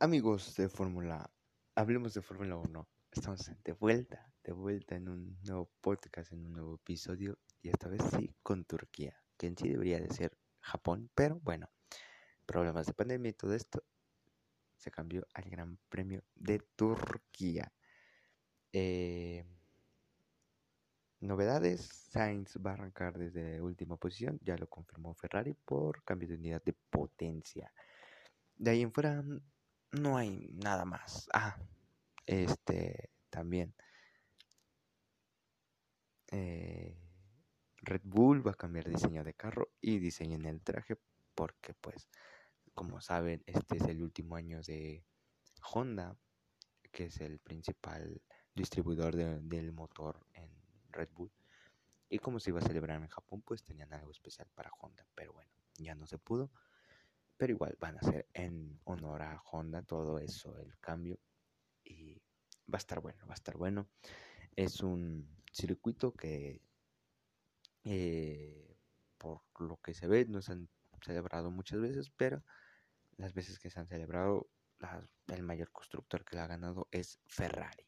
Amigos de Fórmula, hablemos de Fórmula 1. Estamos de vuelta, de vuelta en un nuevo podcast, en un nuevo episodio, y esta vez sí con Turquía, que en sí debería de ser Japón, pero bueno, problemas de pandemia y todo esto, se cambió al Gran Premio de Turquía. Eh, novedades, Sainz va a arrancar desde última posición, ya lo confirmó Ferrari por cambio de unidad de potencia. De ahí en fuera no hay nada más. Ah, este también. Eh, Red Bull va a cambiar diseño de carro y diseño en el traje porque pues como saben este es el último año de Honda que es el principal distribuidor del motor en Red Bull y como se iba a celebrar en Japón pues tenían algo especial para Honda pero bueno ya no se pudo pero igual van a ser en honor a Honda todo eso, el cambio. Y va a estar bueno, va a estar bueno. Es un circuito que, eh, por lo que se ve, no se han celebrado muchas veces, pero las veces que se han celebrado, el mayor constructor que lo ha ganado es Ferrari.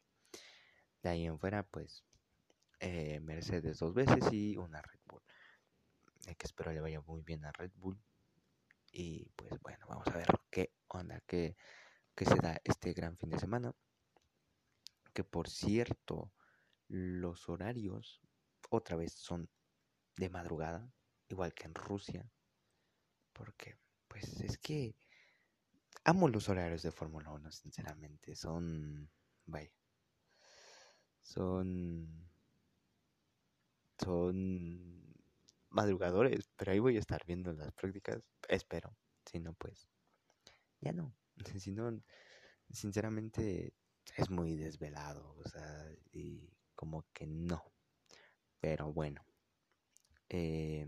De ahí en fuera, pues, eh, Mercedes dos veces y una Red Bull. Hay que espero le vaya muy bien a Red Bull y pues bueno, vamos a ver qué onda, qué, se da este gran fin de semana. Que por cierto, los horarios otra vez son de madrugada, igual que en Rusia. Porque, pues es que amo los horarios de Fórmula 1, sinceramente. Son, vaya, son, son madrugadores, pero ahí voy a estar viendo las prácticas, espero, si no, pues ya no, si no, sinceramente es muy desvelado, o sea, y como que no, pero bueno, eh,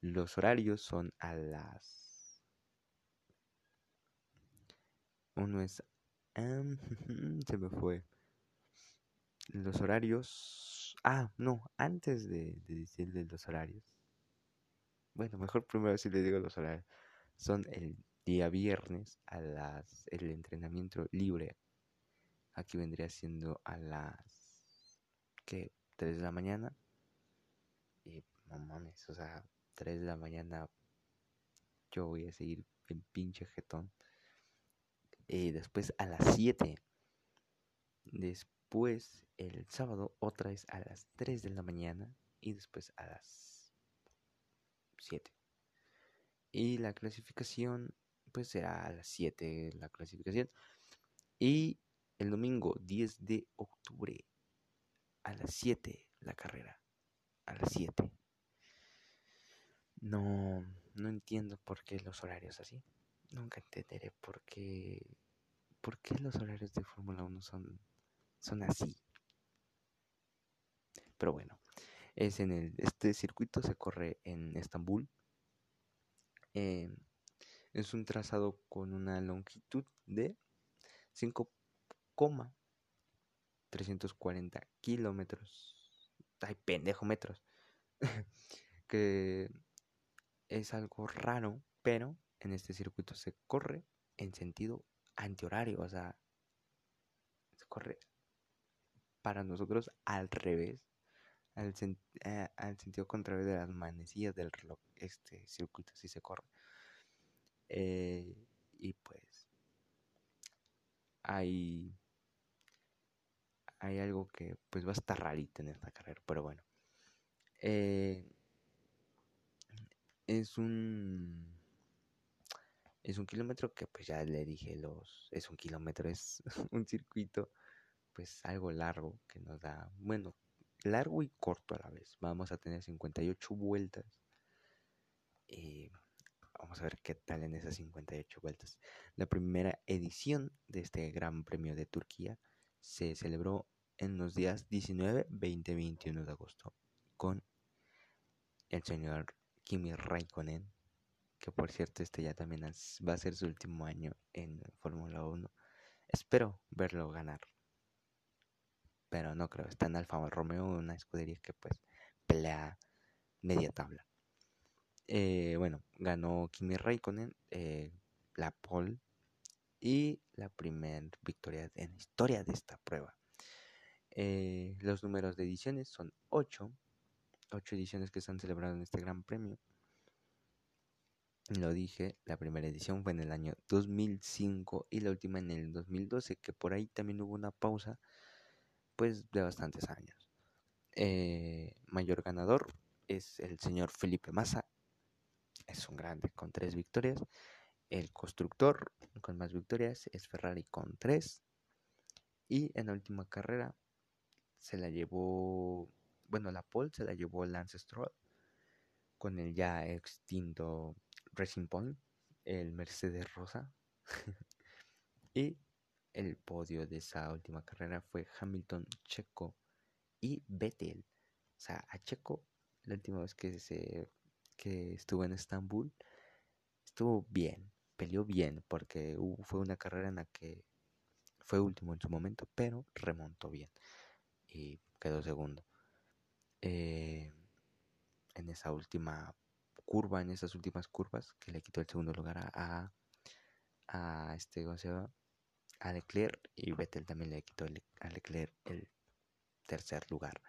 los horarios son a las... Uno es... se me fue. Los horarios Ah, no, antes de, decirle los horarios. Bueno, mejor primero si le digo los horarios. Son el día viernes a las el entrenamiento libre. Aquí vendría siendo a las ¿qué? 3 de la mañana. Y no mames, o sea, 3 de la mañana yo voy a seguir en pinche jetón. Y después a las 7. Después Después, el sábado, otra vez a las 3 de la mañana y después a las 7. Y la clasificación, pues será a las 7 la clasificación. Y el domingo 10 de octubre a las 7 la carrera. A las 7. No, no entiendo por qué los horarios así. Nunca entenderé por qué, por qué los horarios de Fórmula 1 son son así. Pero bueno, es en el, este circuito se corre en Estambul. Eh, es un trazado con una longitud de 5,340 kilómetros. Ay, pendejo, metros. que es algo raro, pero en este circuito se corre en sentido antihorario, o sea, se corre para nosotros al revés, al, eh, sentido contrario de las manecillas del reloj, este circuito si se corre. Eh, y pues hay, hay algo que pues va a estar rarito en esta carrera, pero bueno. Eh, es un es un kilómetro que pues ya le dije los es un kilómetro es un circuito pues algo largo que nos da, bueno, largo y corto a la vez. Vamos a tener 58 vueltas. Y vamos a ver qué tal en esas 58 vueltas. La primera edición de este Gran Premio de Turquía se celebró en los días 19, 20 y 21 de agosto con el señor Kimi Raikkonen, que por cierto este ya también va a ser su último año en Fórmula 1. Espero verlo ganar pero no creo. Está en Alfa Romeo, una escudería que pues pelea media tabla. Eh, bueno, ganó Kimi Raikkonen, eh, la pole y la primera victoria en la historia de esta prueba. Eh, los números de ediciones son 8, 8 ediciones que se han celebrado en este Gran Premio. Lo dije, la primera edición fue en el año 2005 y la última en el 2012, que por ahí también hubo una pausa, pues de bastantes años. Eh, mayor ganador es el señor Felipe Massa, es un grande con tres victorias. El constructor con más victorias es Ferrari con tres. Y en la última carrera se la llevó, bueno, la pole se la llevó Lance Stroll con el ya extinto Racing Point, el Mercedes Rosa. y el podio de esa última carrera fue Hamilton, Checo y Vettel. O sea, a Checo, la última vez que, se, estuvo en Estambul, estuvo bien, peleó bien, porque fue una carrera en la que fue último en su momento, pero remontó bien y quedó segundo. Eh, en esa última curva, en esas últimas curvas, que le quitó el segundo lugar a, a, este, ¿cómo? A Leclerc y Vettel también le quitó a Leclerc el tercer lugar.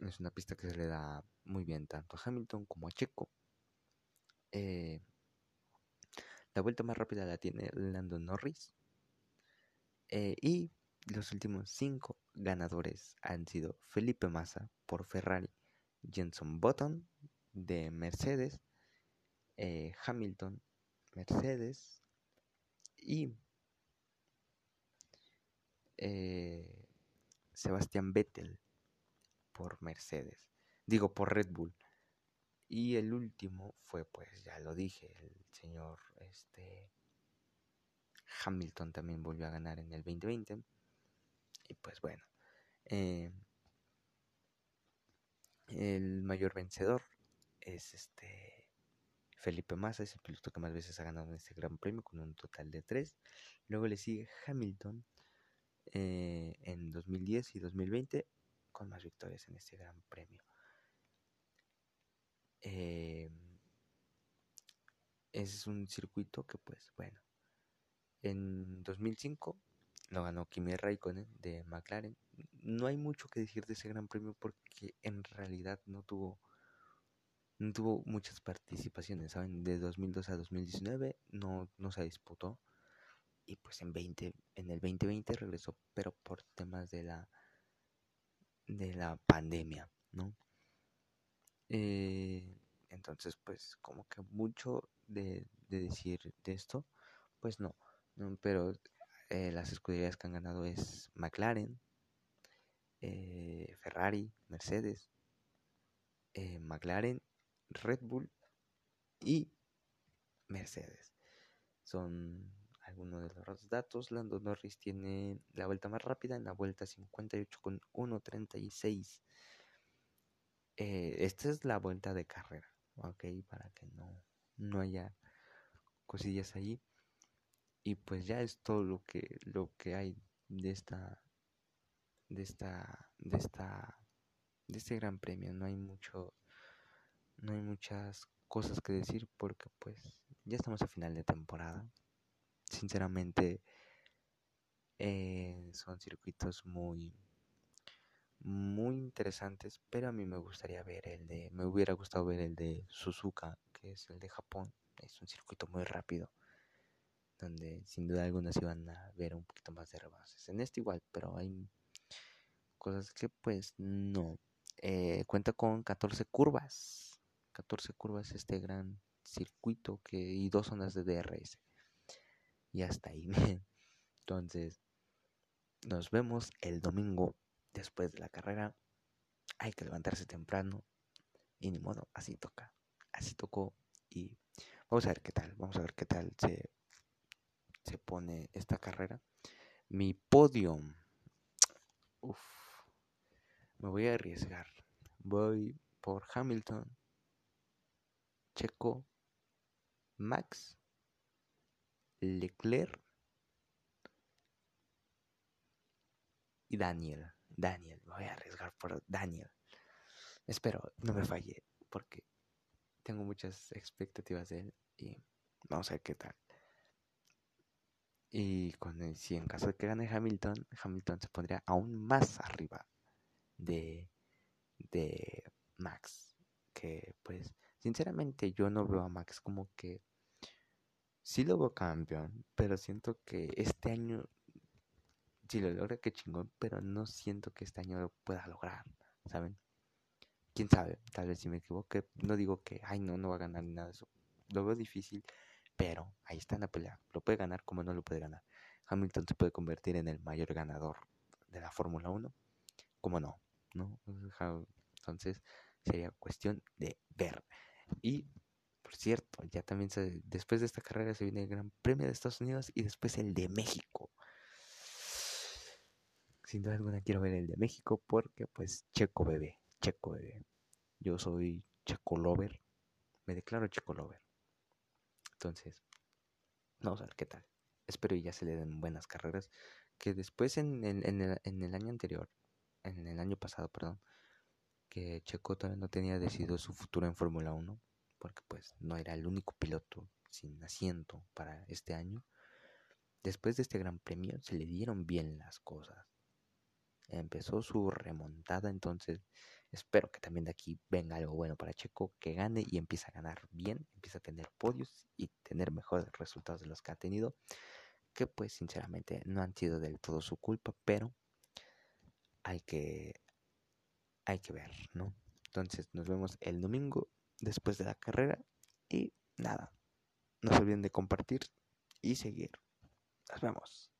Es una pista que se le da muy bien tanto a Hamilton como a Checo. Eh, la vuelta más rápida la tiene Lando Norris. Eh, y los últimos cinco ganadores han sido Felipe Massa por Ferrari, Jenson Button de Mercedes, eh, Hamilton, Mercedes y eh, Sebastián Vettel por Mercedes, digo por Red Bull. Y el último fue, pues ya lo dije, el señor este Hamilton también volvió a ganar en el 2020. Y pues bueno, eh, el mayor vencedor es este Felipe Massa, es el piloto que más veces ha ganado en este Gran Premio con un total de tres. Luego le sigue Hamilton eh, en 2010 y 2020 con más victorias en este Gran Premio. Eh, es un circuito que pues bueno, en 2005 lo ganó Kimi Raikkonen de McLaren. No hay mucho que decir de ese Gran Premio porque en realidad no tuvo no tuvo muchas participaciones, ¿saben? De 2002 a 2019 no, no se disputó y pues en 20 en el 2020 regresó, pero por temas de la de la pandemia, ¿no? Eh, entonces, pues como que mucho de, decir de esto, pues no, pero eh, las escuderías que han ganado es McLaren, eh, Ferrari, Mercedes, McLaren, Red Bull y Mercedes. Son algunos de los datos. Lando Norris tiene la vuelta más rápida en la vuelta 58 con 1.36. Eh, esta es la vuelta de carrera, ok, para que no, no haya cosillas ahí. Y pues ya es todo lo que, lo que hay de esta, de esta, de esta, de este gran premio. No hay mucho, no hay muchas cosas que decir porque pues ya estamos a final de temporada. Sinceramente, eh, son circuitos muy muy interesantes, pero a mí me gustaría ver el de, me hubiera gustado ver el de Suzuka, que es el de Japón, es un circuito muy rápido, donde sin duda alguna se iban a ver un poquito más de rebases. En este igual, pero hay cosas que pues no. Eh, cuenta con 14 curvas, 14 curvas este gran circuito que y dos zonas de DRS. Y hasta ahí. Entonces, nos vemos el domingo después de la carrera hay que levantarse temprano y ni modo, así toca, así tocó y vamos a ver qué tal, vamos a ver qué tal se, se pone esta carrera. Mi podio, uff, me voy a arriesgar, voy por Hamilton, Checo, Max, Leclerc y Daniel. Daniel, me voy a arriesgar por Daniel. Espero no me falle porque tengo muchas expectativas de él y vamos a ver qué tal. Y con si en caso de que gane Hamilton, Hamilton se pondría aún más arriba de, de Max. Que pues, sinceramente yo no veo a Max como que... Sí lo veo campeón, pero siento que este año, si lo logra, que chingón, pero no siento que este año lo pueda lograr, ¿saben? Quién sabe, tal vez si me equivoque, no digo que, ay, no, no va a ganar ni nada de eso. Lo veo difícil, pero ahí está en la pelea. Lo puede ganar como no lo puede ganar. Hamilton se puede convertir en el mayor ganador de la Fórmula 1, como no, ¿no? Entonces sería cuestión de ver. Y, por cierto, ya también se, después de esta carrera se viene el Gran Premio de Estados Unidos y después el de México. Sin duda alguna quiero ver el de México porque pues Checo bebé, Checo bebé. Yo soy Checo lover, me declaro Checo lover. Entonces, vamos a ver qué tal. Espero y ya se le den buenas carreras. Que después en, en, el, en el año anterior, en el año pasado, perdón, que Checo todavía no tenía decidido su futuro en Fórmula 1, porque pues no era el único piloto sin asiento para este año. Después de este gran premio se le dieron bien las cosas. Empezó su remontada, entonces espero que también de aquí venga algo bueno para Checo, que gane y empiece a ganar bien, empiece a tener podios y tener mejores resultados de los que ha tenido, que pues sinceramente no han sido del todo su culpa, pero hay que hay que ver, ¿no? Entonces nos vemos el domingo después de la carrera y nada, no se olviden de compartir y seguir. Nos vemos.